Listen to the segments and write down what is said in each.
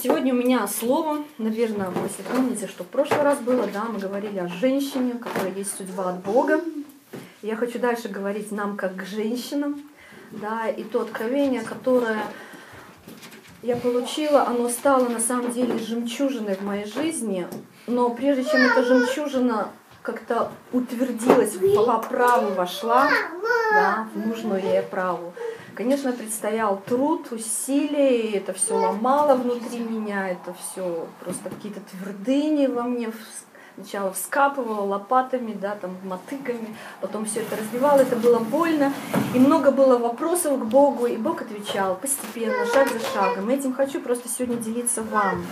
Сегодня у меня слово, наверное, вы если помните, что в прошлый раз было, да, мы говорили о женщине, которая есть судьба от Бога. Я хочу дальше говорить нам как к женщинам, да, и то откровение, которое я получила, оно стало на самом деле жемчужиной в моей жизни, но прежде чем эта жемчужина как-то утвердилась, по праву вошла, да, в нужную ей праву, Конечно, предстоял труд, усилия, это все ломало внутри меня, это все просто какие-то твердыни во мне сначала вскапывала лопатами, да, там, мотыками, потом все это разбивала, это было больно, и много было вопросов к Богу, и Бог отвечал постепенно, шаг за шагом. И этим хочу просто сегодня делиться вам,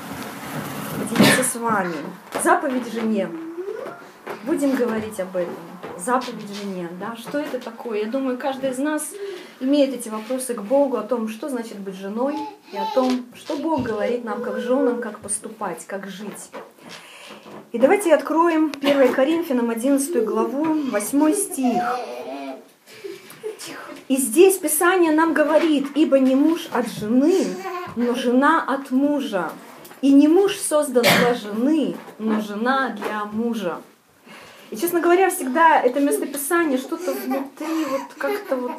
поделиться с вами. Заповедь жене. Будем говорить об этом. Заповедь жене, да, что это такое? Я думаю, каждый из нас имеет эти вопросы к Богу о том, что значит быть женой, и о том, что Бог говорит нам как женам, как поступать, как жить. И давайте откроем 1 Коринфянам 11 главу, 8 стих. И здесь Писание нам говорит, ибо не муж от жены, но жена от мужа. И не муж создан для жены, но жена для мужа. И, честно говоря, всегда это местописание что-то внутри вот как-то вот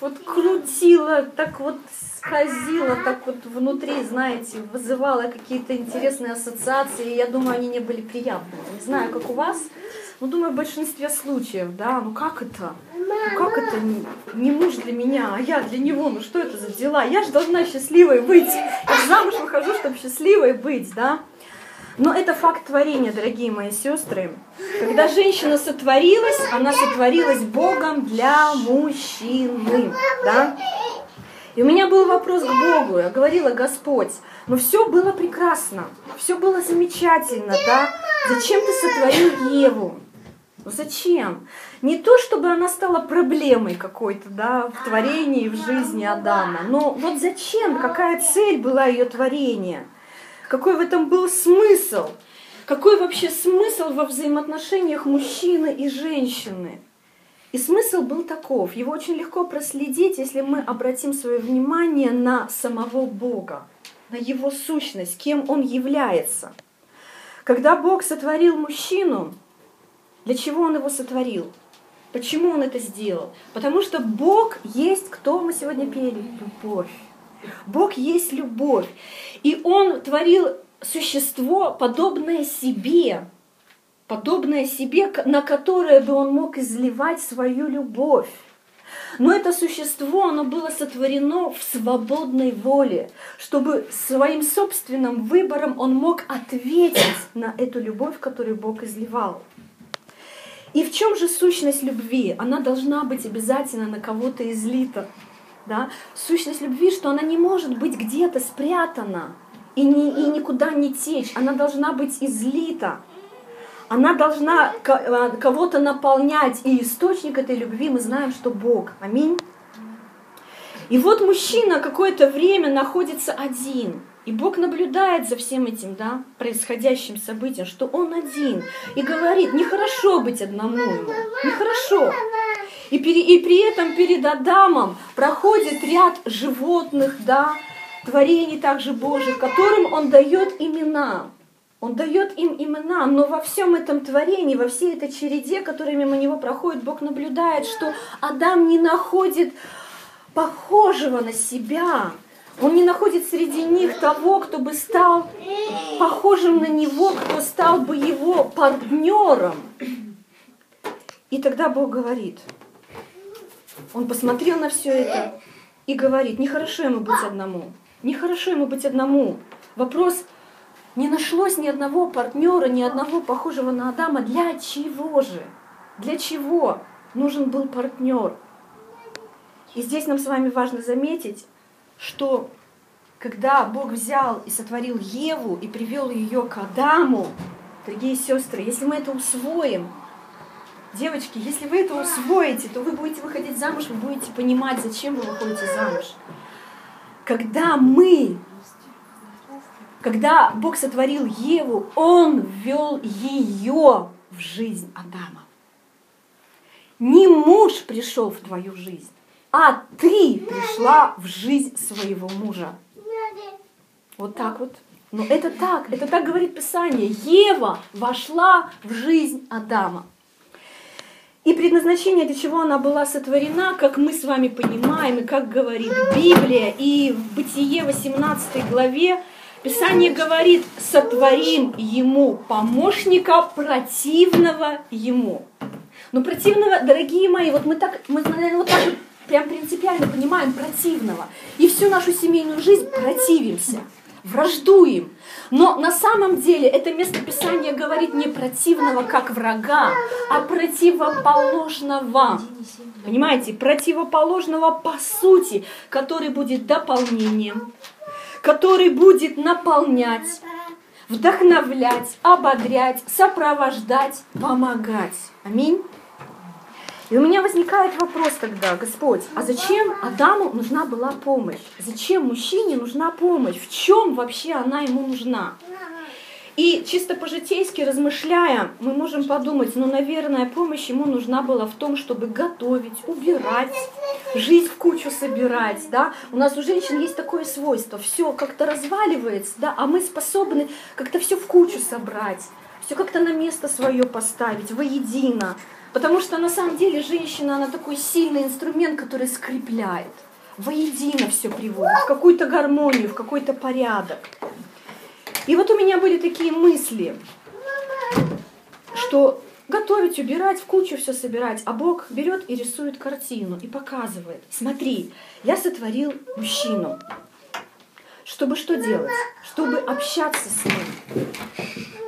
вот крутила, так вот скользила, так вот внутри, знаете, вызывала какие-то интересные ассоциации. Я думаю, они не были приятными. Не знаю, как у вас, но думаю, в большинстве случаев, да, ну как это? Ну как это не, не муж для меня, а я для него? Ну что это за дела? Я же должна счастливой быть. Я замуж выхожу, чтобы счастливой быть, да? Но это факт творения, дорогие мои сестры. Когда женщина сотворилась, она сотворилась Богом для мужчины. Да? И у меня был вопрос к Богу. Я говорила, Господь, но все было прекрасно, все было замечательно, да? Зачем ты сотворил Еву? Ну зачем? Не то, чтобы она стала проблемой какой-то, да, в творении, в жизни Адама, но вот зачем, какая цель была ее творения? Какой в этом был смысл? Какой вообще смысл во взаимоотношениях мужчины и женщины? И смысл был таков. Его очень легко проследить, если мы обратим свое внимание на самого Бога, на его сущность, кем он является. Когда Бог сотворил мужчину, для чего он его сотворил? Почему он это сделал? Потому что Бог есть, кто мы сегодня пели? Любовь. Бог есть любовь. И Он творил существо, подобное себе, подобное себе, на которое бы Он мог изливать свою любовь. Но это существо, оно было сотворено в свободной воле, чтобы своим собственным выбором он мог ответить на эту любовь, которую Бог изливал. И в чем же сущность любви? Она должна быть обязательно на кого-то излита да, сущность любви, что она не может быть где-то спрятана и, не, и никуда не течь, она должна быть излита, она должна э, кого-то наполнять, и источник этой любви мы знаем, что Бог. Аминь. И вот мужчина какое-то время находится один, и Бог наблюдает за всем этим, да, происходящим событием, что он один, и говорит, нехорошо быть одному ему, нехорошо. И, пере, и при этом перед Адамом проходит ряд животных, да, творений также Божьих, которым он дает имена. Он дает им имена, но во всем этом творении, во всей этой череде, которая мимо него проходит, Бог наблюдает, что Адам не находит похожего на себя. Он не находит среди них того, кто бы стал похожим на него, кто стал бы его партнером. И тогда Бог говорит, он посмотрел на все это и говорит, нехорошо ему быть одному. Нехорошо ему быть одному. Вопрос, не нашлось ни одного партнера, ни одного похожего на Адама. Для чего же? Для чего нужен был партнер? И здесь нам с вами важно заметить, что когда Бог взял и сотворил Еву и привел ее к Адаму, дорогие сестры, если мы это усвоим, Девочки, если вы это усвоите, то вы будете выходить замуж, вы будете понимать, зачем вы выходите замуж. Когда мы, когда Бог сотворил Еву, Он ввел ее в жизнь Адама. Не муж пришел в твою жизнь, а ты пришла в жизнь своего мужа. Вот так вот. Но это так, это так говорит Писание. Ева вошла в жизнь Адама. И предназначение, для чего она была сотворена, как мы с вами понимаем, и как говорит Библия, и в Бытие 18 главе Писание говорит, сотворим ему помощника противного ему. Но противного, дорогие мои, вот мы так, мы, наверное, вот так вот прям принципиально понимаем противного. И всю нашу семейную жизнь противимся, враждуем. Но на самом деле это местописание говорит не противного как врага, а противоположного. Понимаете, противоположного по сути, который будет дополнением, который будет наполнять, вдохновлять, ободрять, сопровождать, помогать. Аминь. И у меня возникает вопрос тогда, Господь, а зачем Адаму нужна была помощь? Зачем мужчине нужна помощь? В чем вообще она ему нужна? И чисто по-житейски размышляя, мы можем подумать, ну, наверное, помощь ему нужна была в том, чтобы готовить, убирать, жизнь в кучу собирать, да. У нас у женщин есть такое свойство, все как-то разваливается, да, а мы способны как-то все в кучу собрать, все как-то на место свое поставить, воедино. Потому что на самом деле женщина, она такой сильный инструмент, который скрепляет, воедино все приводит, в какую-то гармонию, в какой-то порядок. И вот у меня были такие мысли, что готовить, убирать, в кучу все собирать, а Бог берет и рисует картину и показывает. Смотри, я сотворил мужчину. Чтобы что делать? Чтобы общаться с ним,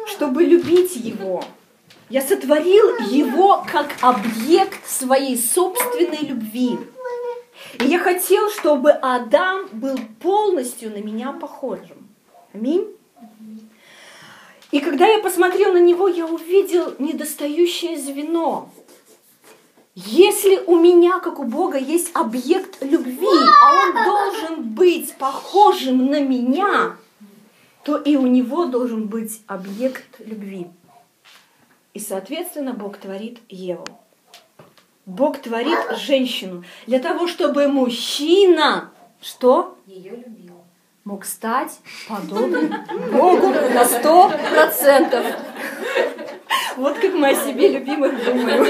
чтобы любить его, я сотворил его как объект своей собственной любви. И я хотел, чтобы Адам был полностью на меня похожим. Аминь. И когда я посмотрел на него, я увидел недостающее звено. Если у меня, как у Бога, есть объект любви, а он должен быть похожим на меня, то и у него должен быть объект любви. И, соответственно, Бог творит Еву. Бог творит женщину для того, чтобы мужчина, что? Ее любил. Мог стать подобным Богу на сто процентов. Вот как мы о себе любимых думаем.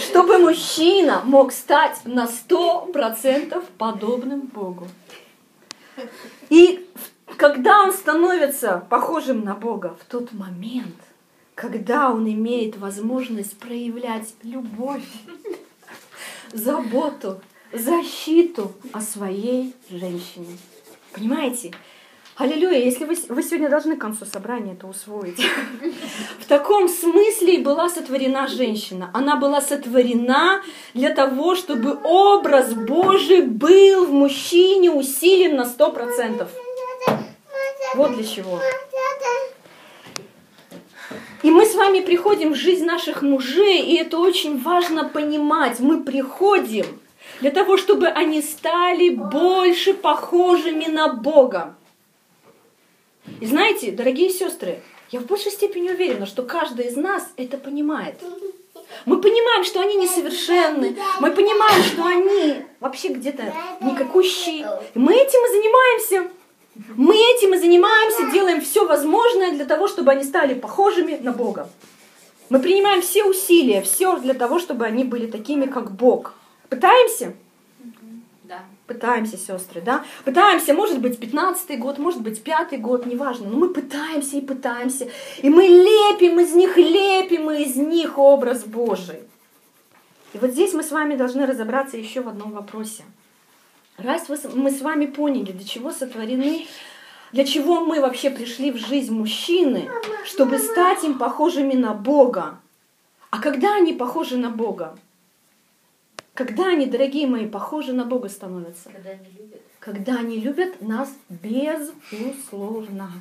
Чтобы мужчина мог стать на сто процентов подобным Богу. И когда он становится похожим на Бога, в тот момент – когда он имеет возможность проявлять любовь, заботу, защиту о своей женщине. Понимаете? Аллилуйя, если вы, вы сегодня должны к концу собрания это усвоить. В таком смысле и была сотворена женщина. Она была сотворена для того, чтобы образ Божий был в мужчине усилен на сто процентов. Вот для чего. И мы с вами приходим в жизнь наших мужей, и это очень важно понимать. Мы приходим для того, чтобы они стали больше похожими на Бога. И знаете, дорогие сестры, я в большей степени уверена, что каждый из нас это понимает. Мы понимаем, что они несовершенны. Мы понимаем, что они вообще где-то никакущие. И мы этим и занимаемся. Мы этим и занимаемся, делаем все возможное для того, чтобы они стали похожими на Бога. Мы принимаем все усилия, все для того, чтобы они были такими, как Бог. Пытаемся? Да. Пытаемся, сестры, да? Пытаемся, может быть, 15-й год, может быть, пятый год, неважно, но мы пытаемся и пытаемся. И мы лепим из них, лепим из них образ Божий. И вот здесь мы с вами должны разобраться еще в одном вопросе – Раз мы с вами поняли, для чего сотворены, для чего мы вообще пришли в жизнь мужчины, чтобы стать им похожими на Бога. А когда они похожи на Бога? Когда они, дорогие мои, похожи на Бога становятся? Когда они любят. Когда они любят нас безусловно.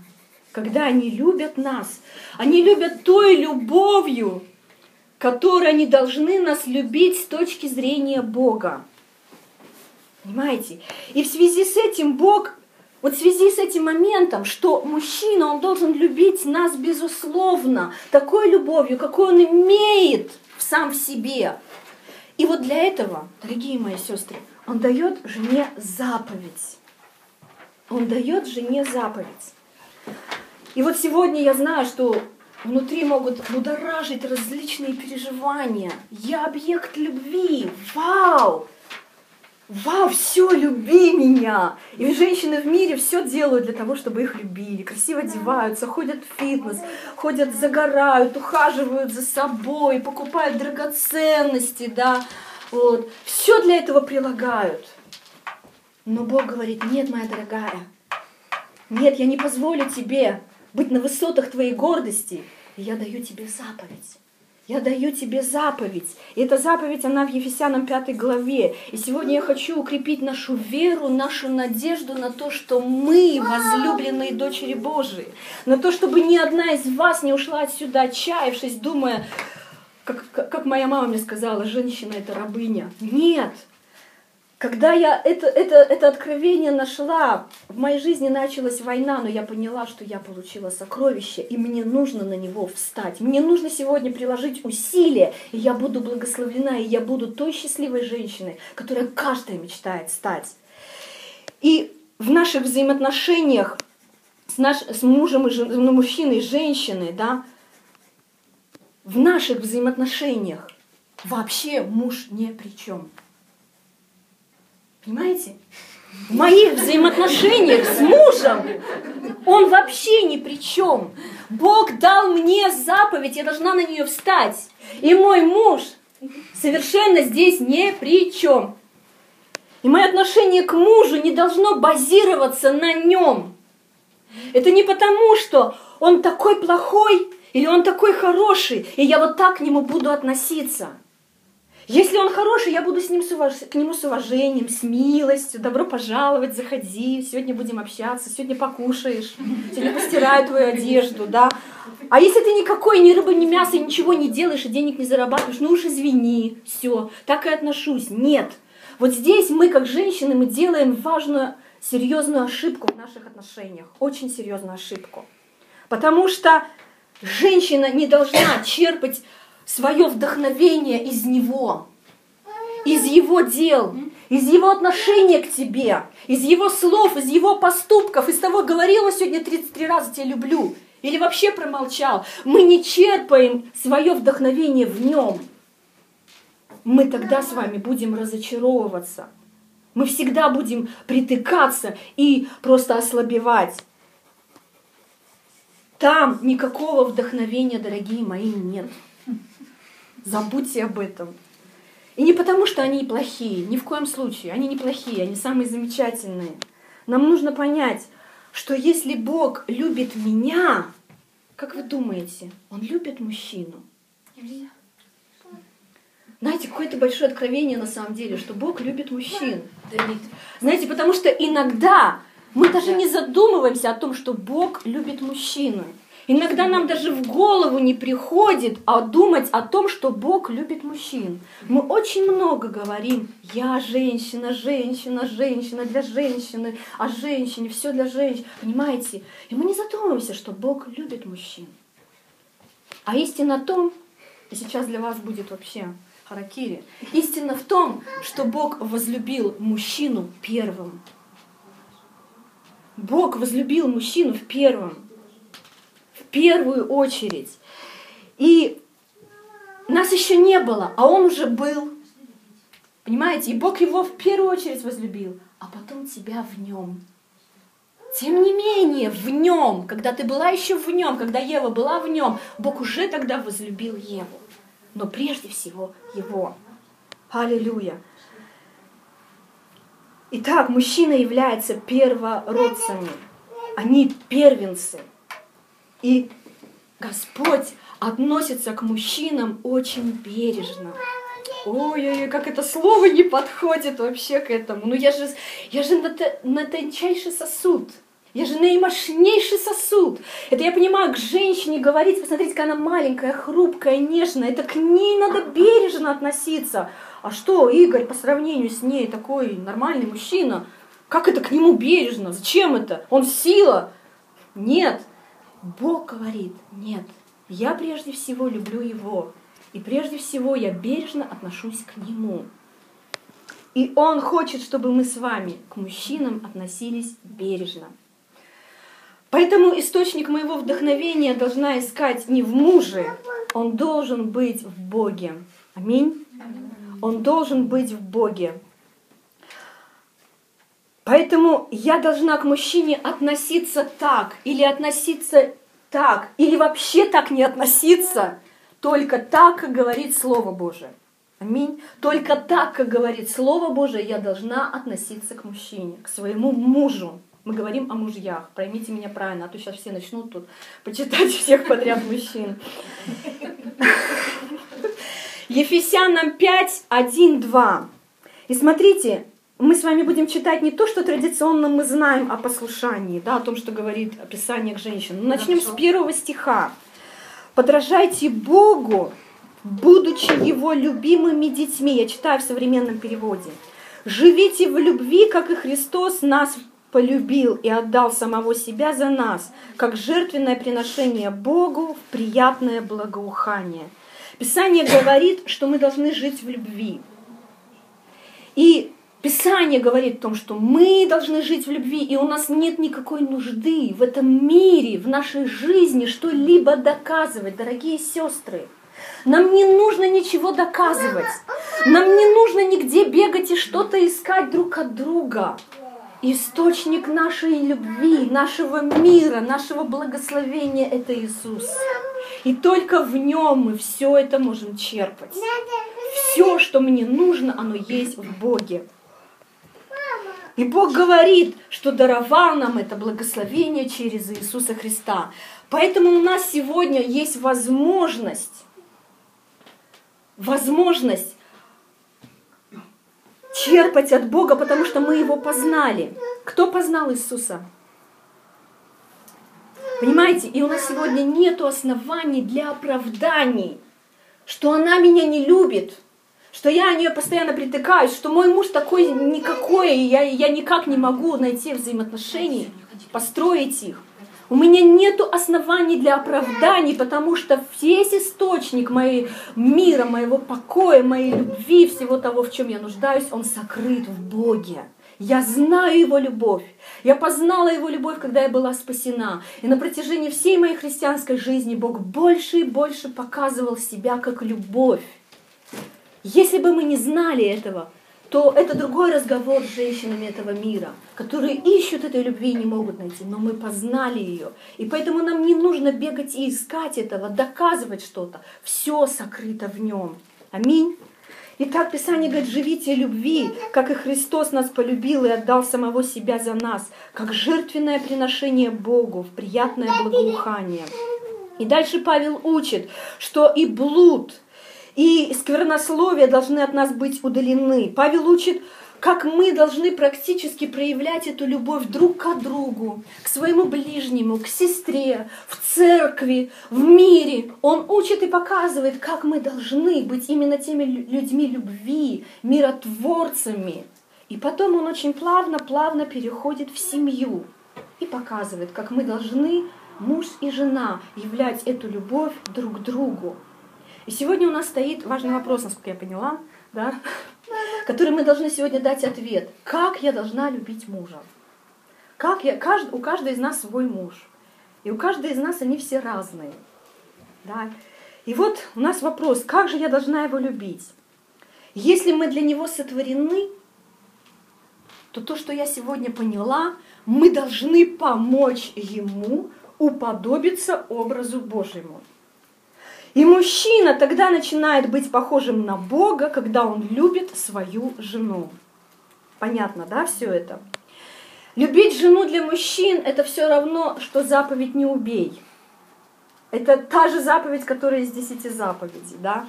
Когда они любят нас. Они любят той любовью, которой они должны нас любить с точки зрения Бога. Понимаете? И в связи с этим Бог, вот в связи с этим моментом, что мужчина, он должен любить нас безусловно, такой любовью, какой он имеет сам в себе. И вот для этого, дорогие мои сестры, он дает жене заповедь. Он дает жене заповедь. И вот сегодня я знаю, что внутри могут будоражить различные переживания. Я объект любви. Вау! Вау, все, люби меня! И женщины в мире все делают для того, чтобы их любили. Красиво одеваются, ходят в фитнес, ходят, загорают, ухаживают за собой, покупают драгоценности, да. Вот. Все для этого прилагают. Но Бог говорит, нет, моя дорогая, нет, я не позволю тебе быть на высотах твоей гордости. И я даю тебе заповедь. Я даю тебе заповедь. И эта заповедь, она в Ефесянам 5 главе. И сегодня я хочу укрепить нашу веру, нашу надежду на то, что мы возлюбленные дочери Божии. На то, чтобы ни одна из вас не ушла отсюда, отчаявшись, думая, как, как моя мама мне сказала, женщина это рабыня. Нет, когда я это, это, это откровение нашла, в моей жизни началась война, но я поняла, что я получила сокровище, и мне нужно на него встать. Мне нужно сегодня приложить усилия, и я буду благословлена, и я буду той счастливой женщиной, которая каждая мечтает стать. И в наших взаимоотношениях с, наш, с мужем, и жен, ну, мужчиной и женщиной, да, в наших взаимоотношениях вообще муж ни при чем. Понимаете? В моих взаимоотношениях с мужем он вообще ни при чем. Бог дал мне заповедь, я должна на нее встать. И мой муж совершенно здесь ни при чем. И мое отношение к мужу не должно базироваться на нем. Это не потому, что он такой плохой или он такой хороший, и я вот так к нему буду относиться. Если он хороший, я буду с ним с уваж... к нему с уважением, с милостью. Добро пожаловать, заходи, сегодня будем общаться, сегодня покушаешь, сегодня постираю твою одежду, да. А если ты никакой ни рыбы, ни мяса, ничего не делаешь и денег не зарабатываешь, ну уж извини, все, так и отношусь. Нет. Вот здесь мы, как женщины, мы делаем важную, серьезную ошибку в наших отношениях. Очень серьезную ошибку. Потому что женщина не должна черпать свое вдохновение из Него, из Его дел, из Его отношения к тебе, из Его слов, из Его поступков, из того, говорила сегодня 33 раза «тебя люблю», или вообще промолчал. Мы не черпаем свое вдохновение в Нем. Мы тогда с вами будем разочаровываться. Мы всегда будем притыкаться и просто ослабевать. Там никакого вдохновения, дорогие мои, нет. Забудьте об этом. И не потому, что они плохие, ни в коем случае. Они не плохие, они самые замечательные. Нам нужно понять, что если Бог любит меня, как вы думаете, Он любит мужчину? Знаете, какое-то большое откровение на самом деле, что Бог любит мужчин. Знаете, потому что иногда мы даже не задумываемся о том, что Бог любит мужчину. Иногда нам даже в голову не приходит а думать о том, что Бог любит мужчин. Мы очень много говорим, я женщина, женщина, женщина для женщины, о женщине, все для женщин. Понимаете? И мы не задумываемся, что Бог любит мужчин. А истина в том, и сейчас для вас будет вообще харакири, истина в том, что Бог возлюбил мужчину первым. Бог возлюбил мужчину в первом первую очередь. И нас еще не было, а он уже был. Понимаете? И Бог его в первую очередь возлюбил, а потом тебя в нем. Тем не менее, в нем, когда ты была еще в нем, когда Ева была в нем, Бог уже тогда возлюбил Еву. Но прежде всего его. Аллилуйя. Итак, мужчина является первородцами. Они первенцы. И Господь относится к мужчинам очень бережно. Ой-ой-ой, как это слово не подходит вообще к этому. Ну я же, я же на, на тончайший сосуд. Я же наимощнейший сосуд. Это я понимаю, к женщине говорить, посмотрите, какая она маленькая, хрупкая, нежная. Это к ней надо бережно относиться. А что, Игорь по сравнению с ней такой нормальный мужчина? Как это к нему бережно? Зачем это? Он сила? Нет, Бог говорит, нет, я прежде всего люблю Его, и прежде всего я бережно отношусь к Нему. И Он хочет, чтобы мы с вами к мужчинам относились бережно. Поэтому источник моего вдохновения должна искать не в муже, он должен быть в Боге. Аминь. Он должен быть в Боге. Поэтому я должна к мужчине относиться так, или относиться так, или вообще так не относиться, только так, как говорит Слово Божие. Аминь. Только так, как говорит Слово Божие, я должна относиться к мужчине, к своему мужу. Мы говорим о мужьях. Поймите меня правильно, а то сейчас все начнут тут почитать всех подряд мужчин. Ефесянам 5, 1, 2. И смотрите, мы с вами будем читать не то, что традиционно мы знаем о послушании, да, о том, что говорит описание к женщинам. Начнем с первого стиха. «Подражайте Богу, будучи Его любимыми детьми». Я читаю в современном переводе. «Живите в любви, как и Христос нас полюбил и отдал самого себя за нас, как жертвенное приношение Богу в приятное благоухание». Писание говорит, что мы должны жить в любви. И Писание говорит о том, что мы должны жить в любви, и у нас нет никакой нужды в этом мире, в нашей жизни что-либо доказывать, дорогие сестры. Нам не нужно ничего доказывать. Нам не нужно нигде бегать и что-то искать друг от друга. Источник нашей любви, нашего мира, нашего благословения – это Иисус. И только в нем мы все это можем черпать. Все, что мне нужно, оно есть в Боге. И Бог говорит, что даровал нам это благословение через Иисуса Христа. Поэтому у нас сегодня есть возможность, возможность черпать от Бога, потому что мы Его познали. Кто познал Иисуса? Понимаете, и у нас сегодня нет оснований для оправданий, что она меня не любит, что я о нее постоянно притыкаюсь, что мой муж такой никакой, и я, я никак не могу найти взаимоотношений, построить их. У меня нет оснований для оправданий, потому что весь источник моей мира, моего покоя, моей любви, всего того, в чем я нуждаюсь, он сокрыт в Боге. Я знаю Его любовь. Я познала Его любовь, когда я была спасена. И на протяжении всей моей христианской жизни Бог больше и больше показывал себя как любовь. Если бы мы не знали этого, то это другой разговор с женщинами этого мира, которые ищут этой любви и не могут найти, но мы познали ее. И поэтому нам не нужно бегать и искать этого, доказывать что-то. Все сокрыто в нем. Аминь. Итак, Писание говорит, живите любви, как и Христос нас полюбил и отдал самого себя за нас, как жертвенное приношение Богу в приятное благоухание. И дальше Павел учит, что и блуд, и сквернословие должны от нас быть удалены. Павел учит, как мы должны практически проявлять эту любовь друг к другу, к своему ближнему, к сестре, в церкви, в мире. Он учит и показывает, как мы должны быть именно теми людьми любви, миротворцами. И потом он очень плавно-плавно переходит в семью и показывает, как мы должны, муж и жена, являть эту любовь друг к другу. И сегодня у нас стоит важный вопрос, насколько я поняла, да, который мы должны сегодня дать ответ. Как я должна любить мужа? Как я, кажд, у каждой из нас свой муж. И у каждой из нас они все разные. Да? И вот у нас вопрос, как же я должна его любить? Если мы для него сотворены, то то, что я сегодня поняла, мы должны помочь ему уподобиться образу Божьему. И мужчина тогда начинает быть похожим на Бога, когда он любит свою жену. Понятно, да, все это? Любить жену для мужчин – это все равно, что заповедь «не убей». Это та же заповедь, которая из десяти заповедей, да?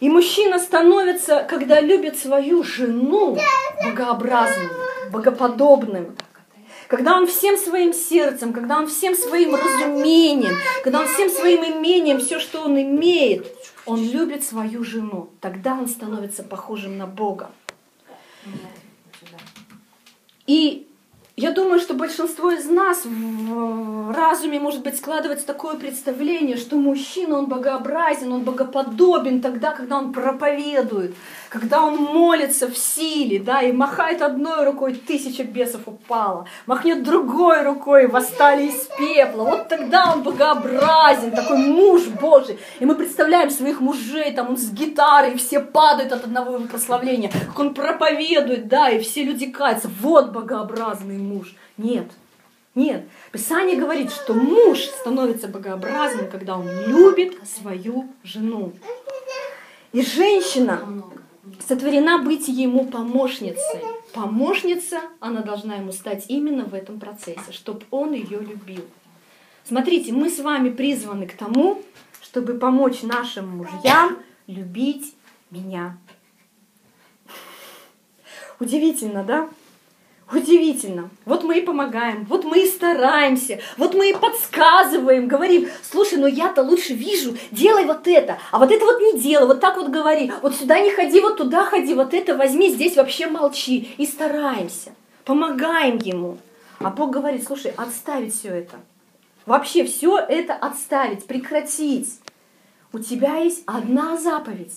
И мужчина становится, когда любит свою жену, богообразным, богоподобным, когда он всем своим сердцем, когда он всем своим разумением, когда он всем своим имением, все, что он имеет, он любит свою жену, тогда он становится похожим на Бога. И я думаю, что большинство из нас в разуме, может быть, складывается такое представление, что мужчина, он богообразен, он богоподобен тогда, когда он проповедует, когда он молится в силе, да, и махает одной рукой, тысяча бесов упала, махнет другой рукой, восстали из пепла. Вот тогда он богообразен, такой муж Божий. И мы представляем своих мужей, там он с гитарой, все падают от одного его прославления, как он проповедует, да, и все люди каются. Вот богообразный муж. Нет, нет. Писание говорит, что муж становится богообразным, когда он любит свою жену. И женщина сотворена быть ему помощницей. Помощница, она должна ему стать именно в этом процессе, чтобы он ее любил. Смотрите, мы с вами призваны к тому, чтобы помочь нашим мужьям любить меня. Удивительно, да? Удивительно. Вот мы и помогаем, вот мы и стараемся, вот мы и подсказываем, говорим, слушай, ну я-то лучше вижу, делай вот это, а вот это вот не делай, вот так вот говори, вот сюда не ходи, вот туда ходи, вот это возьми, здесь вообще молчи. И стараемся, помогаем ему. А Бог говорит, слушай, отставить все это. Вообще все это отставить, прекратить. У тебя есть одна заповедь.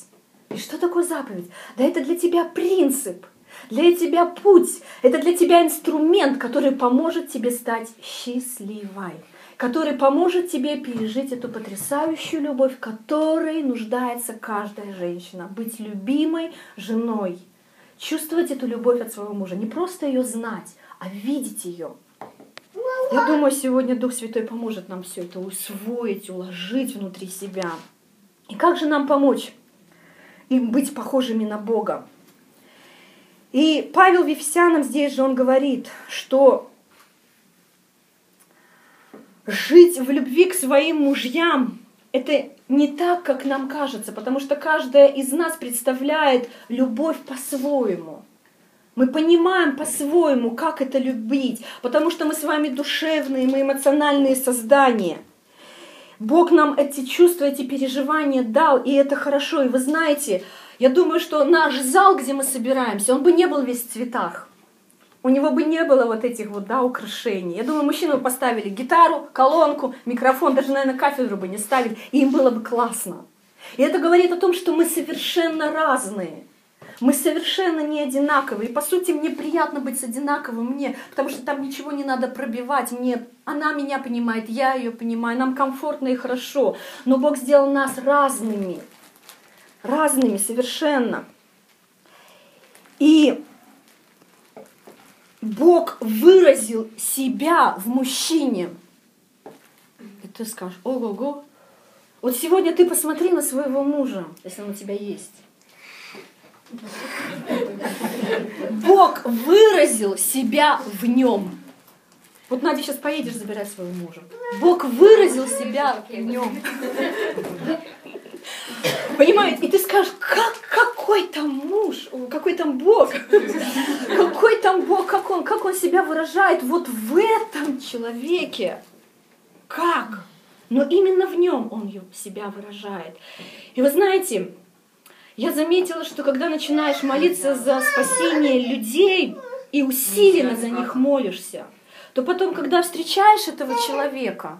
И что такое заповедь? Да это для тебя принцип – для тебя путь, это для тебя инструмент, который поможет тебе стать счастливой, который поможет тебе пережить эту потрясающую любовь, которой нуждается каждая женщина. Быть любимой женой, чувствовать эту любовь от своего мужа, не просто ее знать, а видеть ее. Я думаю, сегодня Дух Святой поможет нам все это усвоить, уложить внутри себя. И как же нам помочь им быть похожими на Бога? И Павел Вифсянам здесь же он говорит, что жить в любви к своим мужьям – это не так, как нам кажется, потому что каждая из нас представляет любовь по-своему. Мы понимаем по-своему, как это любить, потому что мы с вами душевные, мы эмоциональные создания. Бог нам эти чувства, эти переживания дал, и это хорошо. И вы знаете, я думаю, что наш зал, где мы собираемся, он бы не был весь в цветах. У него бы не было вот этих вот, да, украшений. Я думаю, мужчины бы поставили гитару, колонку, микрофон, даже, наверное, кафедру бы не ставили, и им было бы классно. И это говорит о том, что мы совершенно разные. Мы совершенно не одинаковые. И по сути мне приятно быть с одинаковым мне, потому что там ничего не надо пробивать. Мне, она меня понимает, я ее понимаю, нам комфортно и хорошо. Но Бог сделал нас разными разными совершенно. И Бог выразил себя в мужчине. И ты скажешь, ого-го. Вот сегодня ты посмотри на своего мужа, если он у тебя есть. Бог выразил себя в нем. Вот, Надя, сейчас поедешь забирать своего мужа. Бог выразил себя в нем. Понимаете? И ты скажешь, как, какой там муж, какой там Бог, какой там Бог, как он, как он себя выражает вот в этом человеке. Как? Но именно в нем он себя выражает. И вы знаете, я заметила, что когда начинаешь молиться за спасение людей и усиленно за них молишься, то потом, когда встречаешь этого человека,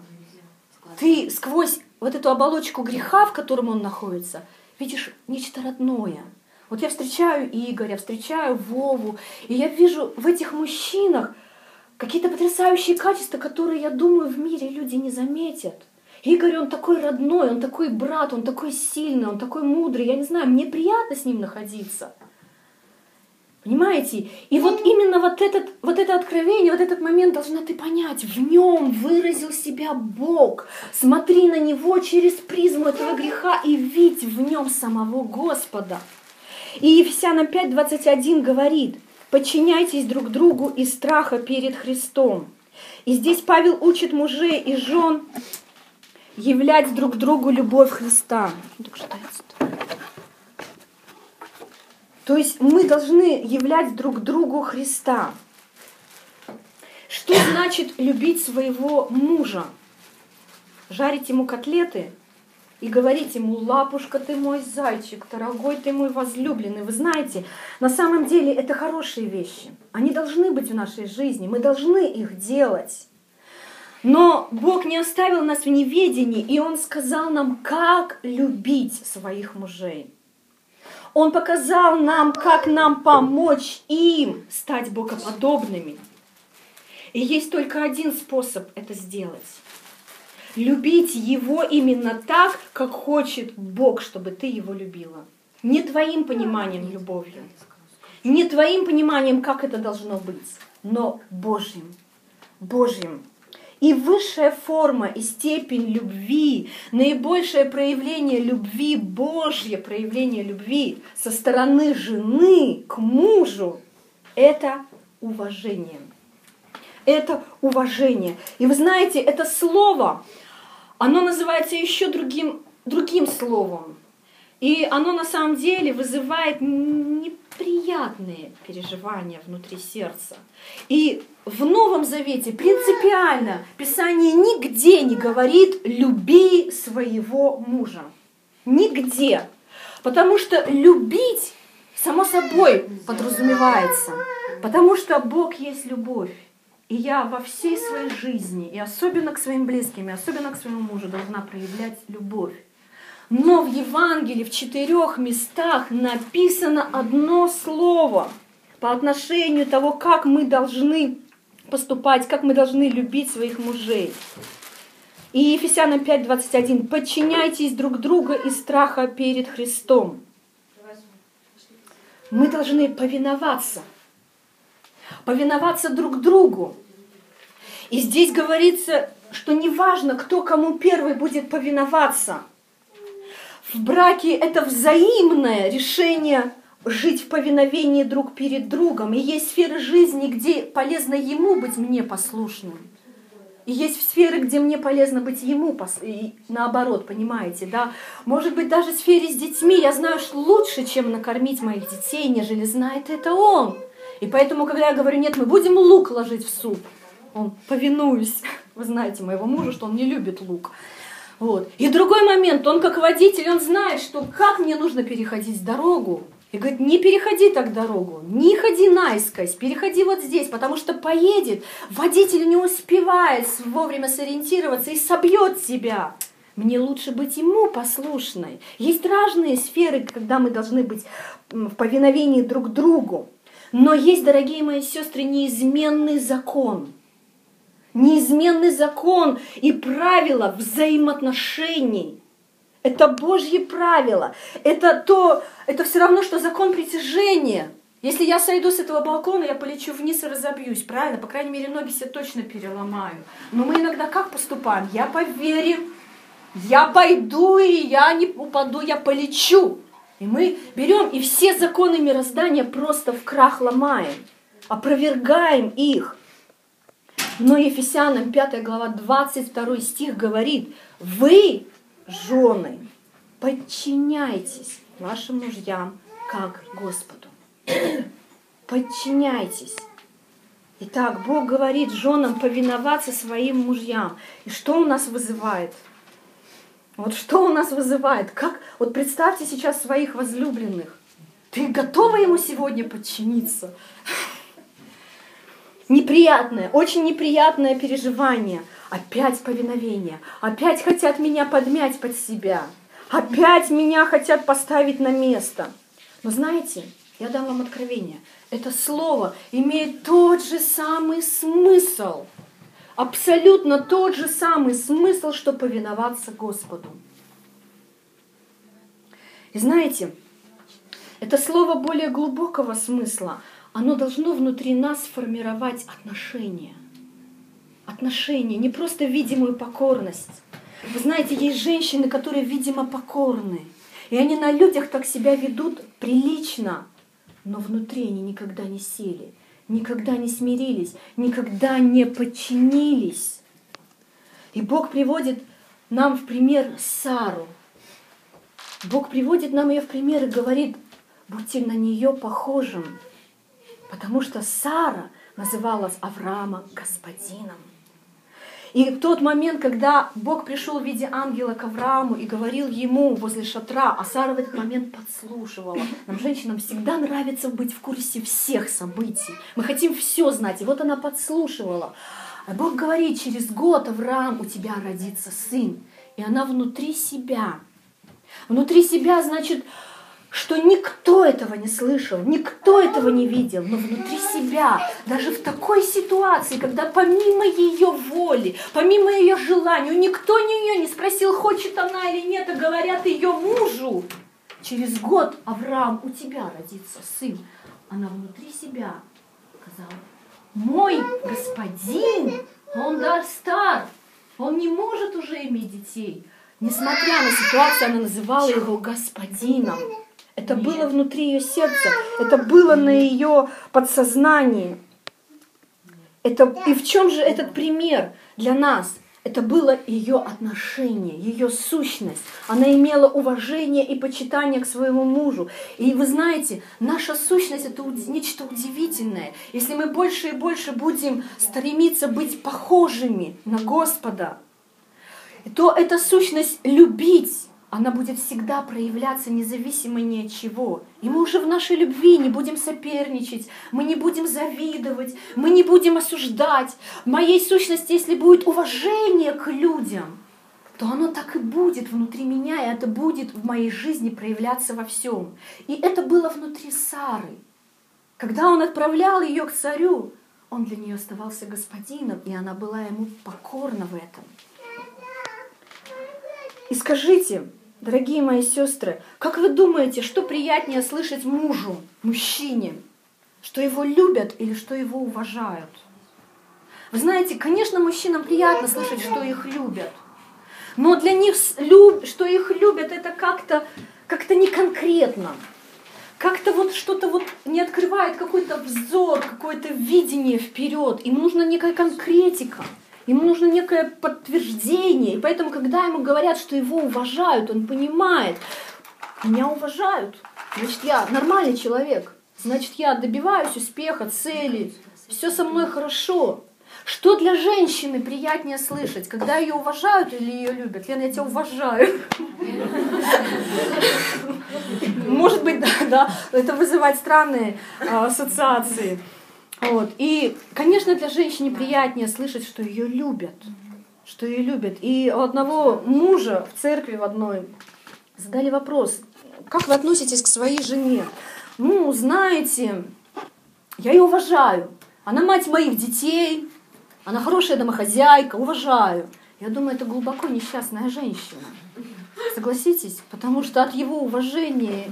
ты сквозь вот эту оболочку греха, в котором он находится, видишь нечто родное. Вот я встречаю Игоря, встречаю Вову, и я вижу в этих мужчинах какие-то потрясающие качества, которые, я думаю, в мире люди не заметят. Игорь, он такой родной, он такой брат, он такой сильный, он такой мудрый. Я не знаю, мне приятно с ним находиться. Понимаете? И вот именно вот, этот, вот это откровение, вот этот момент должна ты понять. В нем выразил себя Бог. Смотри на него через призму этого греха и видь в нем самого Господа. И Ефесянам 5.21 говорит, подчиняйтесь друг другу из страха перед Христом. И здесь Павел учит мужей и жен являть друг другу любовь Христа. То есть мы должны являть друг другу Христа. Что значит любить своего мужа? Жарить ему котлеты и говорить ему, лапушка ты мой зайчик, дорогой ты мой возлюбленный. Вы знаете, на самом деле это хорошие вещи. Они должны быть в нашей жизни, мы должны их делать. Но Бог не оставил нас в неведении, и Он сказал нам, как любить своих мужей. Он показал нам, как нам помочь им стать богоподобными. И есть только один способ это сделать. Любить Его именно так, как хочет Бог, чтобы ты Его любила. Не твоим пониманием любовью, не твоим пониманием, как это должно быть, но Божьим. Божьим. И высшая форма и степень любви, наибольшее проявление любви, Божье проявление любви со стороны жены к мужу, это уважение. Это уважение. И вы знаете, это слово, оно называется еще другим, другим словом. И оно на самом деле вызывает неприятные переживания внутри сердца. И в Новом Завете принципиально Писание нигде не говорит «люби своего мужа». Нигде. Потому что любить, само собой, подразумевается. Потому что Бог есть любовь. И я во всей своей жизни, и особенно к своим близким, и особенно к своему мужу, должна проявлять любовь. Но в Евангелии в четырех местах написано одно слово по отношению того, как мы должны поступать, как мы должны любить своих мужей. И Ефесянам 5.21. «Подчиняйтесь друг другу из страха перед Христом». Мы должны повиноваться. Повиноваться друг другу. И здесь говорится, что неважно, кто кому первый будет повиноваться – в браке это взаимное решение жить в повиновении друг перед другом. И есть сферы жизни, где полезно ему быть мне послушным. И есть сферы, где мне полезно быть ему, пос... и наоборот, понимаете, да? Может быть, даже в сфере с детьми я знаю что лучше, чем накормить моих детей, нежели знает это он. И поэтому, когда я говорю, нет, мы будем лук ложить в суп, он, повинуюсь, вы знаете моего мужа, что он не любит лук. Вот. И другой момент, он как водитель, он знает, что как мне нужно переходить дорогу. И говорит, не переходи так дорогу, не ходи наискось, переходи вот здесь, потому что поедет, водитель не успевает вовремя сориентироваться и собьет себя. Мне лучше быть ему послушной. Есть разные сферы, когда мы должны быть в повиновении друг другу. Но есть, дорогие мои сестры, неизменный закон – неизменный закон и правила взаимоотношений. Это Божьи правила. Это, то, это все равно, что закон притяжения. Если я сойду с этого балкона, я полечу вниз и разобьюсь, правильно? По крайней мере, ноги себе точно переломаю. Но мы иногда как поступаем? Я поверю, я пойду, и я не упаду, я полечу. И мы берем и все законы мироздания просто в крах ломаем, опровергаем их. Но Ефесянам 5 глава 22 стих говорит, вы, жены, подчиняйтесь вашим мужьям, как Господу. Подчиняйтесь. Итак, Бог говорит женам повиноваться своим мужьям. И что у нас вызывает? Вот что у нас вызывает? Как? Вот представьте сейчас своих возлюбленных. Ты готова ему сегодня подчиниться? Неприятное, очень неприятное переживание. Опять повиновение. Опять хотят меня подмять под себя. Опять меня хотят поставить на место. Но знаете, я дам вам откровение. Это слово имеет тот же самый смысл. Абсолютно тот же самый смысл, что повиноваться Господу. И знаете, это слово более глубокого смысла – оно должно внутри нас формировать отношения. Отношения, не просто видимую покорность. Вы знаете, есть женщины, которые, видимо, покорны. И они на людях так себя ведут прилично, но внутри они никогда не сели, никогда не смирились, никогда не подчинились. И Бог приводит нам в пример Сару. Бог приводит нам ее в пример и говорит, будьте на нее похожим, Потому что Сара называлась Авраама господином. И в тот момент, когда Бог пришел в виде ангела к Аврааму и говорил ему возле шатра, а Сара в этот момент подслушивала. Нам, женщинам, всегда нравится быть в курсе всех событий. Мы хотим все знать. И вот она подслушивала. А Бог говорит, через год, Авраам, у тебя родится сын. И она внутри себя. Внутри себя, значит, что никто этого не слышал, никто этого не видел, но внутри себя, даже в такой ситуации, когда помимо ее воли, помимо ее желания, никто ее не спросил, хочет она или нет, а говорят ее мужу, через год, Авраам, у тебя родится сын, она внутри себя сказала, мой господин, он дар стар, он не может уже иметь детей. Несмотря на ситуацию, она называла его господином. Это было внутри ее сердца, это было на ее подсознании. Это, и в чем же этот пример для нас? Это было ее отношение, ее сущность. Она имела уважение и почитание к своему мужу. И вы знаете, наша сущность это нечто удивительное. Если мы больше и больше будем стремиться быть похожими на Господа, то эта сущность любить, она будет всегда проявляться независимо ни от чего. И мы уже в нашей любви не будем соперничать, мы не будем завидовать, мы не будем осуждать. В моей сущности, если будет уважение к людям, то оно так и будет внутри меня, и это будет в моей жизни проявляться во всем. И это было внутри Сары. Когда он отправлял ее к царю, он для нее оставался господином, и она была ему покорна в этом. И скажите, Дорогие мои сестры, как вы думаете, что приятнее слышать мужу, мужчине, что его любят или что его уважают? Вы знаете, конечно, мужчинам приятно слышать, что их любят. Но для них, что их любят, это как-то как не конкретно. Как-то вот что-то вот не открывает какой-то взор, какое-то видение вперед. Им нужна некая конкретика. Ему нужно некое подтверждение. И поэтому, когда ему говорят, что его уважают, он понимает, меня уважают. Значит, я нормальный человек. Значит, я добиваюсь успеха, цели. Все со мной хорошо. Что для женщины приятнее слышать, когда ее уважают или ее любят? Лена, я тебя уважаю. Может быть, да, да, это вызывает странные а, ассоциации. Вот. И, конечно, для женщины приятнее слышать, что ее любят. Что ее любят. И у одного мужа в церкви в одной задали вопрос, как вы относитесь к своей жене? Ну, знаете, я ее уважаю. Она мать моих детей, она хорошая домохозяйка, уважаю. Я думаю, это глубоко несчастная женщина. Согласитесь? Потому что от его уважения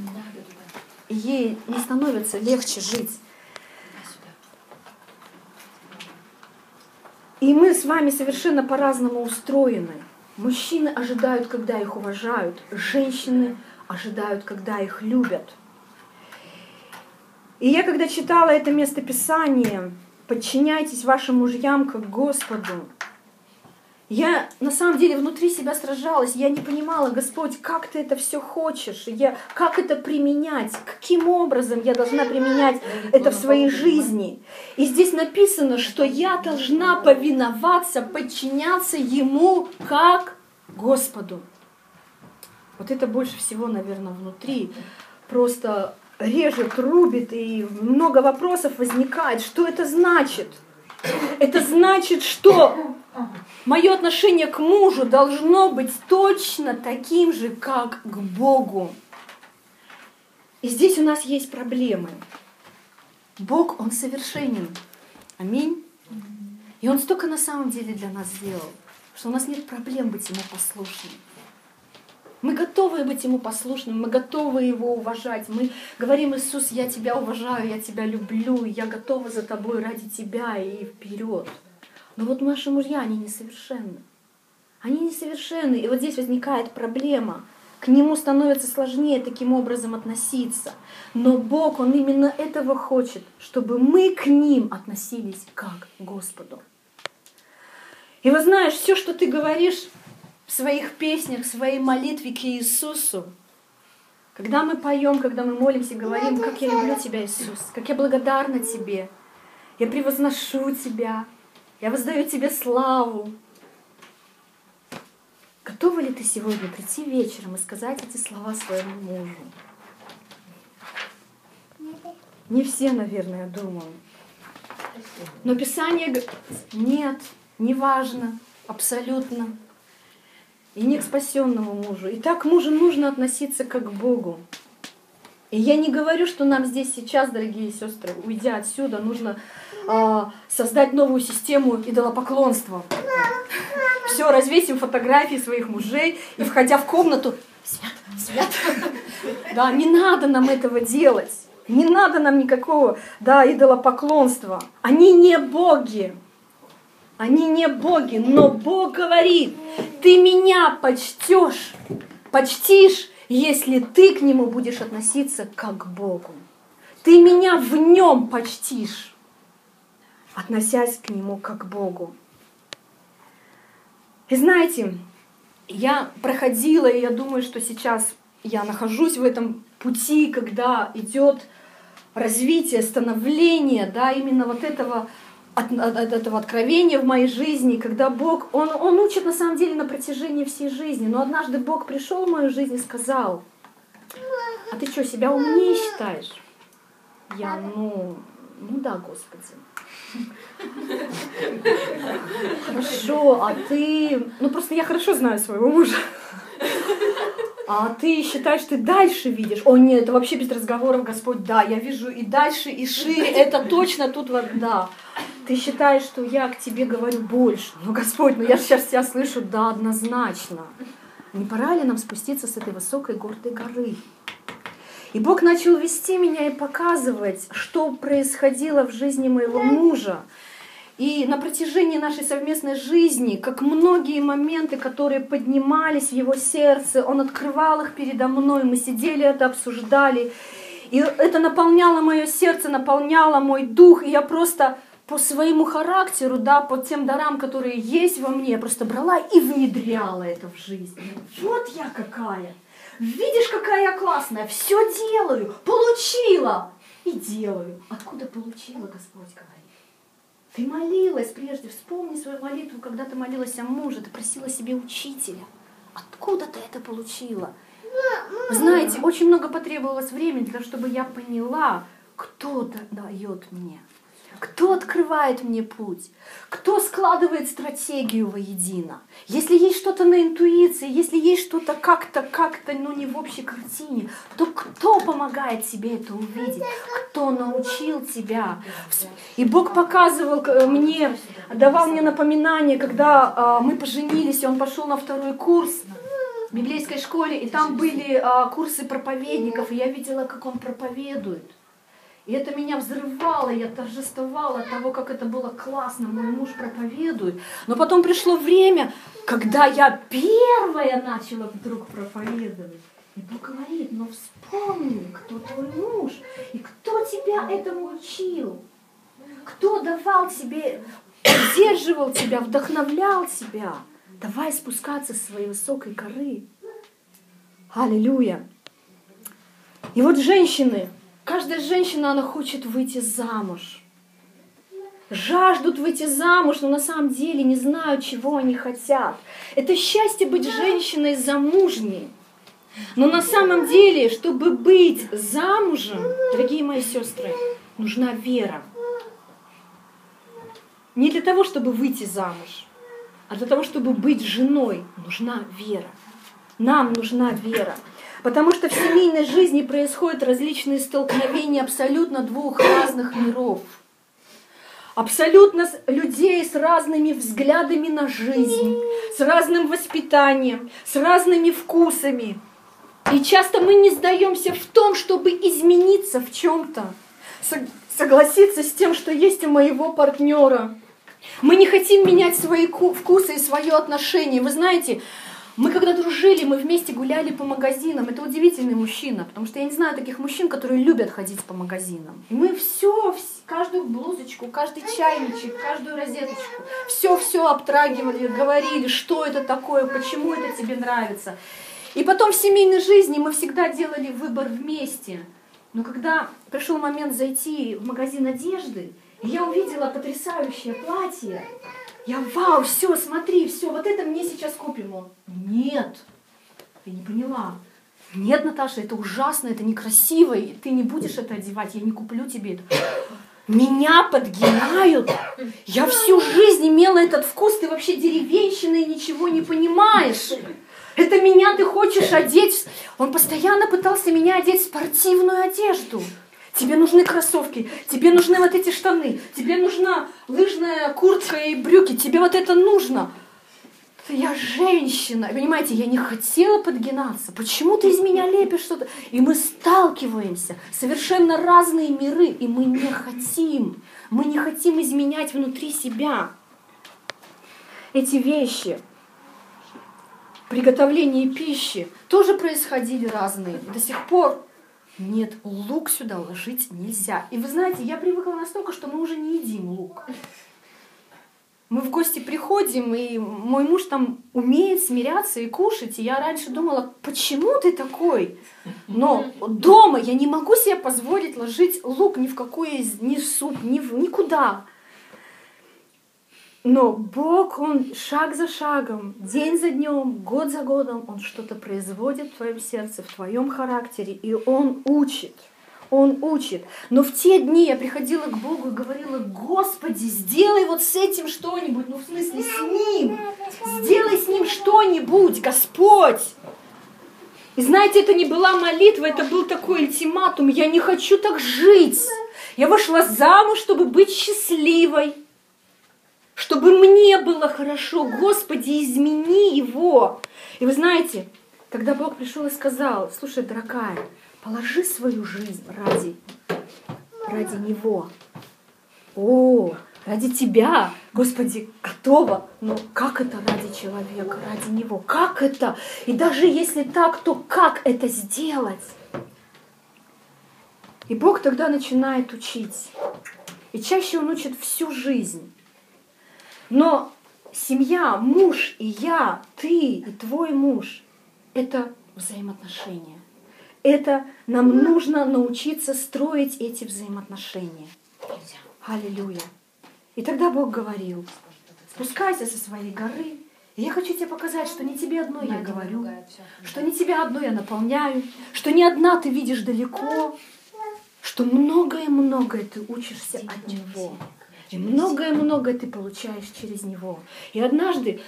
ей не становится легче жить. И мы с вами совершенно по-разному устроены. Мужчины ожидают, когда их уважают, женщины ожидают, когда их любят. И я, когда читала это местописание, подчиняйтесь вашим мужьям как Господу, я на самом деле внутри себя сражалась, я не понимала, Господь, как ты это все хочешь, я, как это применять, каким образом я должна применять это в своей жизни. И здесь написано, что я должна повиноваться, подчиняться Ему как Господу. Вот это больше всего, наверное, внутри просто режет, рубит, и много вопросов возникает. Что это значит? Это значит, что Мое отношение к мужу должно быть точно таким же, как к Богу. И здесь у нас есть проблемы. Бог, Он совершенен. Аминь. И Он столько на самом деле для нас сделал, что у нас нет проблем быть Ему послушными. Мы готовы быть Ему послушными, мы готовы Его уважать. Мы говорим, Иисус, я Тебя уважаю, я Тебя люблю, я готова за Тобой ради Тебя и вперед. Но вот наши мужья, они несовершенны. Они несовершенны. И вот здесь возникает проблема. К нему становится сложнее таким образом относиться. Но Бог, Он именно этого хочет, чтобы мы к ним относились как к Господу. И вы знаешь, все, что ты говоришь в своих песнях, в своей молитве к Иисусу, когда мы поем, когда мы молимся, говорим, как я люблю Тебя, Иисус, как я благодарна Тебе, я превозношу Тебя, я воздаю тебе славу. Готова ли ты сегодня прийти вечером и сказать эти слова своему мужу? Не все, наверное, думаю. Но Писание говорит, нет, не важно, абсолютно. И не к спасенному мужу. И так мужу нужно относиться как к Богу. И я не говорю, что нам здесь сейчас, дорогие сестры, уйдя отсюда, нужно э, создать новую систему идолопоклонства. Все, развесим фотографии своих мужей и, входя в комнату, свят, свят. Да, не надо нам этого делать. Не надо нам никакого, да, идолопоклонства. Они не боги. Они не боги, но Бог говорит, ты меня почтешь, почтишь, если ты к нему будешь относиться как к Богу. Ты меня в нем почтишь, относясь к нему как к Богу. И знаете, я проходила, и я думаю, что сейчас я нахожусь в этом пути, когда идет развитие, становление, да, именно вот этого от, от, от этого откровения в моей жизни, когда Бог, он, он учит на самом деле на протяжении всей жизни. Но однажды Бог пришел в мою жизнь и сказал, а ты что, себя умнее считаешь? Я, ну, ну да, Господи. Хорошо, а ты... Ну просто я хорошо знаю своего мужа. А ты считаешь, ты дальше видишь? О нет, это вообще без разговоров, Господь, да, я вижу и дальше, и шире, это точно тут вот, да. Ты считаешь, что я к тебе говорю больше. Ну, Господь, ну я сейчас тебя слышу, да, однозначно. Не пора ли нам спуститься с этой высокой гордой горы? И Бог начал вести меня и показывать, что происходило в жизни моего мужа. И на протяжении нашей совместной жизни, как многие моменты, которые поднимались в его сердце, он открывал их передо мной, мы сидели это, обсуждали. И это наполняло мое сердце, наполняло мой дух, и я просто по своему характеру, да, по тем дарам, которые есть во мне, я просто брала и внедряла это в жизнь. Вот я какая! Видишь, какая я классная! Все делаю! Получила! И делаю. Откуда получила, Господь говорит? Ты молилась прежде, вспомни свою молитву, когда ты молилась о муже, ты просила себе учителя. Откуда ты это получила? Знаете, очень много потребовалось времени для того, чтобы я поняла, кто дает мне кто открывает мне путь? Кто складывает стратегию воедино? Если есть что-то на интуиции, если есть что-то как-то, как-то, ну не в общей картине, то кто помогает тебе это увидеть? Кто научил тебя? И Бог показывал мне, давал мне напоминание, когда э, мы поженились, и он пошел на второй курс в библейской школе, и там были э, курсы проповедников, и я видела, как он проповедует. И это меня взрывало, я торжествовала от того, как это было классно, мой муж проповедует. Но потом пришло время, когда я первая начала вдруг проповедовать. И Бог говорит, но вспомни, кто твой муж, и кто тебя этому учил, кто давал тебе, поддерживал тебя, вдохновлял тебя. Давай спускаться с своей высокой горы. Аллилуйя. И вот женщины, Каждая женщина, она хочет выйти замуж. Жаждут выйти замуж, но на самом деле не знают, чего они хотят. Это счастье быть женщиной замужней. Но на самом деле, чтобы быть замужем, дорогие мои сестры, нужна вера. Не для того, чтобы выйти замуж, а для того, чтобы быть женой, нужна вера. Нам нужна вера. Потому что в семейной жизни происходят различные столкновения абсолютно двух разных миров. Абсолютно людей с разными взглядами на жизнь, с разным воспитанием, с разными вкусами. И часто мы не сдаемся в том, чтобы измениться в чем-то, согласиться с тем, что есть у моего партнера. Мы не хотим менять свои вкусы и свое отношение. Вы знаете, мы когда дружили, мы вместе гуляли по магазинам. Это удивительный мужчина, потому что я не знаю таких мужчин, которые любят ходить по магазинам. И мы все, каждую блузочку, каждый чайничек, каждую розеточку, все-все обтрагивали, говорили, что это такое, почему это тебе нравится. И потом в семейной жизни мы всегда делали выбор вместе. Но когда пришел момент зайти в магазин одежды, я увидела потрясающее платье, я, вау, все, смотри, все, вот это мне сейчас купим. Он, нет, ты не поняла. Нет, Наташа, это ужасно, это некрасиво, и ты не будешь это одевать, я не куплю тебе это. Меня подгинают. Я всю жизнь имела этот вкус, ты вообще деревенщина и ничего не понимаешь. Это меня ты хочешь одеть? Он постоянно пытался меня одеть в спортивную одежду. Тебе нужны кроссовки, тебе нужны вот эти штаны, тебе нужна лыжная куртка и брюки, тебе вот это нужно. Я женщина, понимаете, я не хотела подгинаться. Почему ты из меня лепишь что-то? И мы сталкиваемся, совершенно разные миры, и мы не хотим. Мы не хотим изменять внутри себя эти вещи. Приготовление пищи тоже происходили разные. До сих пор нет, лук сюда ложить нельзя. И вы знаете, я привыкла настолько, что мы уже не едим лук. Мы в гости приходим, и мой муж там умеет смиряться и кушать. И я раньше думала, почему ты такой? Но дома я не могу себе позволить ложить лук ни в какой, ни в суп, ни в, никуда. Но Бог, Он шаг за шагом, день за днем, год за годом, Он что-то производит в твоем сердце, в твоем характере, и Он учит. Он учит. Но в те дни я приходила к Богу и говорила, Господи, сделай вот с этим что-нибудь, ну в смысле с ним, сделай с ним что-нибудь, Господь. И знаете, это не была молитва, это был такой ультиматум, я не хочу так жить. Я вошла замуж, чтобы быть счастливой чтобы мне было хорошо. Господи, измени его. И вы знаете, когда Бог пришел и сказал, слушай, дорогая, положи свою жизнь ради, ради Него. О, ради Тебя, Господи, готово. Но как это ради человека, ради Него? Как это? И даже если так, то как это сделать? И Бог тогда начинает учить. И чаще Он учит всю жизнь. Но семья, муж и я, ты и твой муж – это взаимоотношения. Это нам нужно научиться строить эти взаимоотношения. Аллилуйя. И тогда Бог говорил, спускайся со своей горы, и я хочу тебе показать, что не тебе одной я говорю, что не тебя одной я наполняю, что не одна ты видишь далеко, что многое-многое ты учишься от Него. И многое-многое ты получаешь через него. И однажды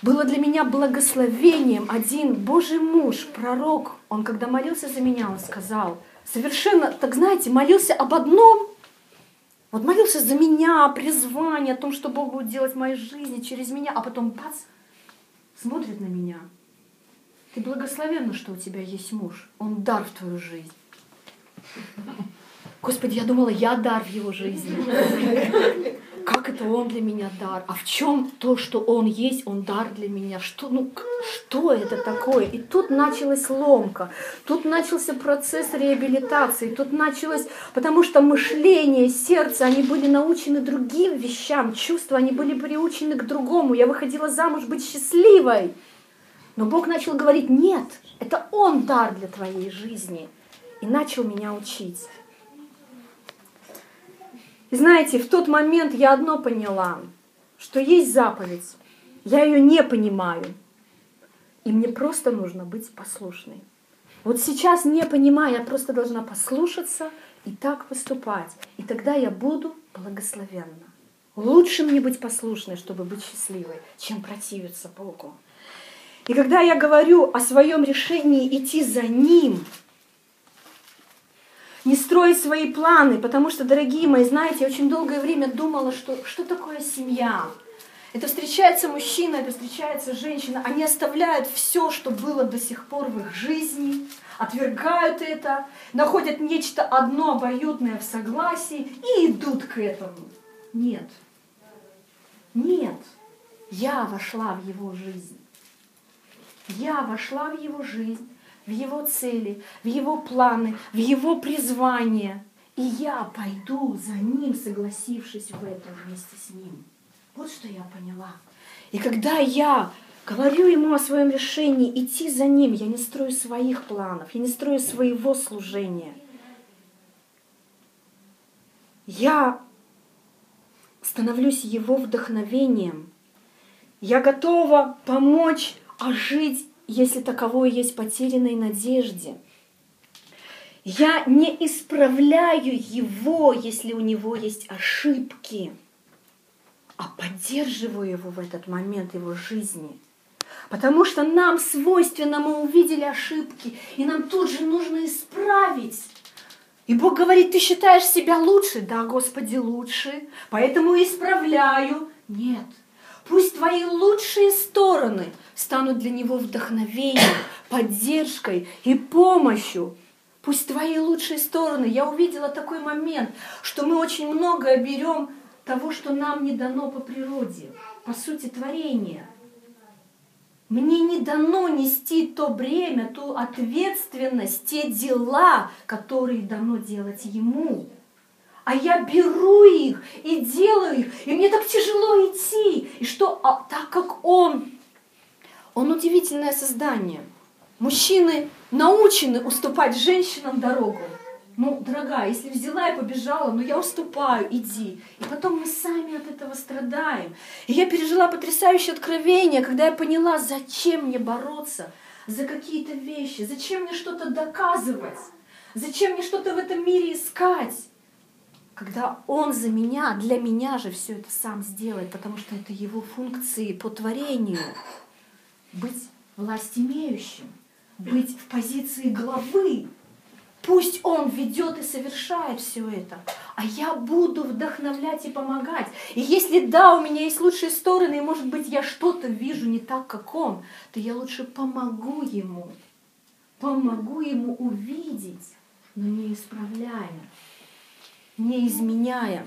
было для меня благословением один Божий муж, пророк. Он, когда молился за меня, он сказал, совершенно, так знаете, молился об одном, вот молился за меня, призвание, о том, что Бог будет делать в моей жизни через меня, а потом бац, смотрит на меня. Ты благословенна, что у тебя есть муж. Он дар в твою жизнь. Господи, я думала, я дар в его жизни. Как это он для меня дар? А в чем то, что он есть, он дар для меня? Что, ну, что это такое? И тут началась ломка, тут начался процесс реабилитации, тут началось, потому что мышление, сердце, они были научены другим вещам, чувства, они были приучены к другому. Я выходила замуж быть счастливой. Но Бог начал говорить, нет, это Он дар для твоей жизни. И начал меня учить. Знаете, в тот момент я одно поняла, что есть заповедь, я ее не понимаю, и мне просто нужно быть послушной. Вот сейчас, не понимая, я просто должна послушаться и так поступать. И тогда я буду благословенна. Лучше мне быть послушной, чтобы быть счастливой, чем противиться Богу. И когда я говорю о своем решении идти за Ним, не строить свои планы, потому что, дорогие мои, знаете, я очень долгое время думала, что что такое семья. Это встречается мужчина, это встречается женщина. Они оставляют все, что было до сих пор в их жизни, отвергают это, находят нечто одно обоюдное в согласии и идут к этому. Нет. Нет. Я вошла в его жизнь. Я вошла в его жизнь в Его цели, в Его планы, в Его призвание. И я пойду за Ним, согласившись в этом вместе с Ним. Вот что я поняла. И когда я говорю Ему о своем решении идти за Ним, я не строю своих планов, я не строю своего служения. Я становлюсь Его вдохновением. Я готова помочь ожить если таковое есть потерянной надежде. Я не исправляю его, если у него есть ошибки, а поддерживаю его в этот момент его жизни. Потому что нам свойственно, мы увидели ошибки, и нам тут же нужно исправить. И Бог говорит, ты считаешь себя лучше? Да, Господи, лучше. Поэтому исправляю. Нет. Пусть твои лучшие стороны станут для него вдохновением, поддержкой и помощью. Пусть твои лучшие стороны. Я увидела такой момент, что мы очень многое берем того, что нам не дано по природе, по сути творения. Мне не дано нести то бремя, ту ответственность, те дела, которые дано делать ему. А я беру их и делаю их, и мне так тяжело идти. И что, а, так как он, он удивительное создание. Мужчины научены уступать женщинам дорогу. Ну, дорогая, если взяла и побежала, ну я уступаю, иди. И потом мы сами от этого страдаем. И я пережила потрясающее откровение, когда я поняла, зачем мне бороться за какие-то вещи, зачем мне что-то доказывать, зачем мне что-то в этом мире искать. Когда он за меня, для меня же все это сам сделает, потому что это его функции по творению. Быть власть имеющим, быть в позиции главы, Пусть Он ведет и совершает все это, а я буду вдохновлять и помогать. И если да, у меня есть лучшие стороны, и может быть я что-то вижу не так, как Он, то я лучше помогу Ему, помогу Ему увидеть, но не исправляя, не изменяя.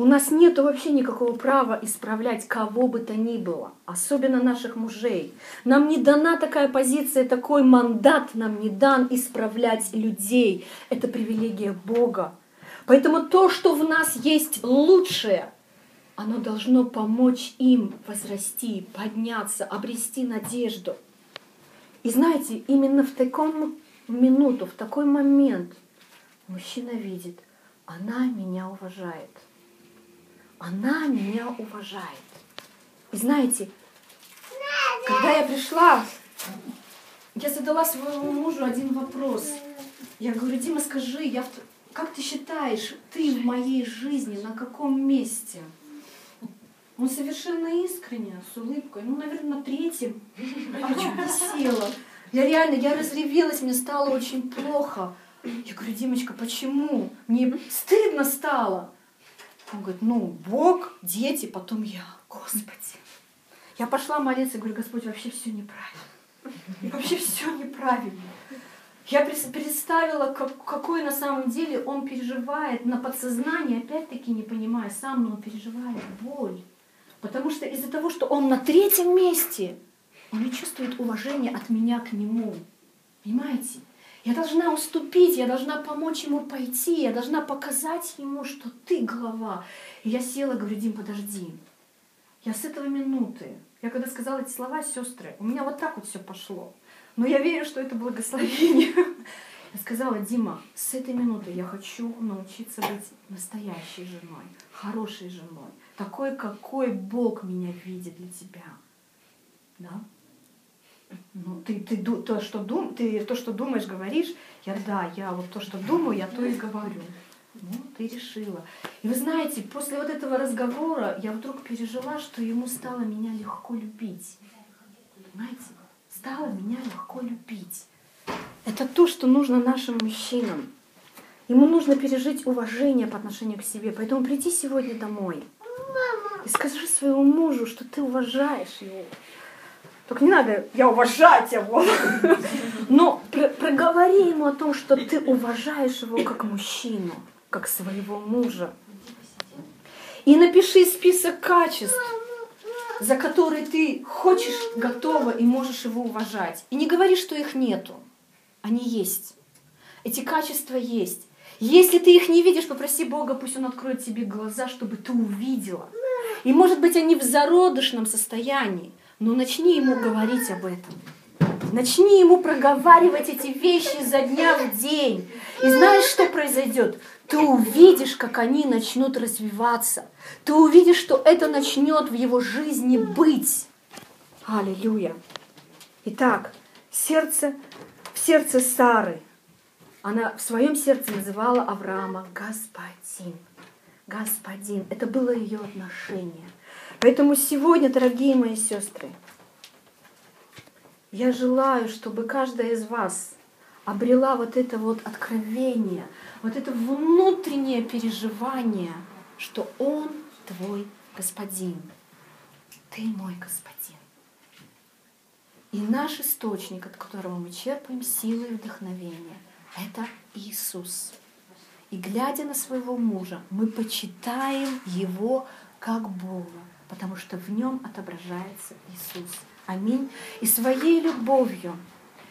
У нас нет вообще никакого права исправлять кого бы то ни было, особенно наших мужей. Нам не дана такая позиция, такой мандат нам не дан исправлять людей. Это привилегия Бога. Поэтому то, что в нас есть лучшее, оно должно помочь им возрасти, подняться, обрести надежду. И знаете, именно в таком минуту, в такой момент мужчина видит, она меня уважает – она меня уважает. И знаете, когда я пришла, я задала своему мужу один вопрос. Я говорю, Дима, скажи, я, как ты считаешь, ты в моей жизни на каком месте? Он совершенно искренне, с улыбкой, ну, наверное, на третьем. Я села. Я реально, я разревелась, мне стало очень плохо. Я говорю, Димочка, почему? Мне стыдно стало. Он говорит, ну, Бог, дети, потом я. Господи. Я пошла молиться, говорю, Господь, вообще все неправильно. Вообще все неправильно. Я представила, как, какой на самом деле он переживает на подсознании, опять-таки не понимая сам, но он переживает боль. Потому что из-за того, что он на третьем месте, он не чувствует уважения от меня к нему. Понимаете? Я должна уступить, я должна помочь ему пойти, я должна показать ему, что ты глава. И я села, говорю, Дим, подожди. Я с этого минуты, я когда сказала эти слова, сестры, у меня вот так вот все пошло. Но я верю, что это благословение. Я сказала, Дима, с этой минуты я хочу научиться быть настоящей женой, хорошей женой, такой, какой Бог меня видит для тебя. Да? Ну, ты, ты то, что дум, ты то, что думаешь, говоришь. Я да, я вот то, что думаю, я то и говорю. Ну, ты решила. И вы знаете, после вот этого разговора я вдруг пережила, что ему стало меня легко любить. Понимаете? Стало меня легко любить. Это то, что нужно нашим мужчинам. Ему нужно пережить уважение по отношению к себе. Поэтому приди сегодня домой и скажи своему мужу, что ты уважаешь его, только не надо, я уважать его. Но проговори ему о том, что ты уважаешь его как мужчину, как своего мужа. И напиши список качеств, за которые ты хочешь, готова и можешь его уважать. И не говори, что их нету. Они есть. Эти качества есть. Если ты их не видишь, попроси Бога, пусть Он откроет тебе глаза, чтобы ты увидела. И может быть они в зародышном состоянии. Но начни ему говорить об этом. Начни ему проговаривать эти вещи за дня в день. И знаешь, что произойдет? Ты увидишь, как они начнут развиваться. Ты увидишь, что это начнет в его жизни быть. Аллилуйя. Итак, сердце, в сердце Сары, она в своем сердце называла Авраама господин. Господин. Это было ее отношение. Поэтому сегодня, дорогие мои сестры, я желаю, чтобы каждая из вас обрела вот это вот откровение, вот это внутреннее переживание, что Он твой Господин. Ты мой Господин. И наш источник, от которого мы черпаем силы и вдохновение, это Иисус. И глядя на своего мужа, мы почитаем его как Бога, потому что в нем отображается Иисус. Аминь. И своей любовью,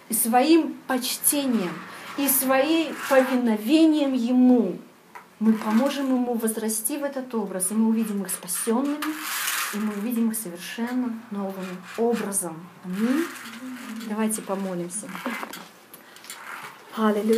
и своим почтением, и своим повиновением Ему мы поможем Ему возрасти в этот образ, и мы увидим их спасенными, и мы увидим их совершенно новым образом. Аминь. Давайте помолимся. Аллилуйя.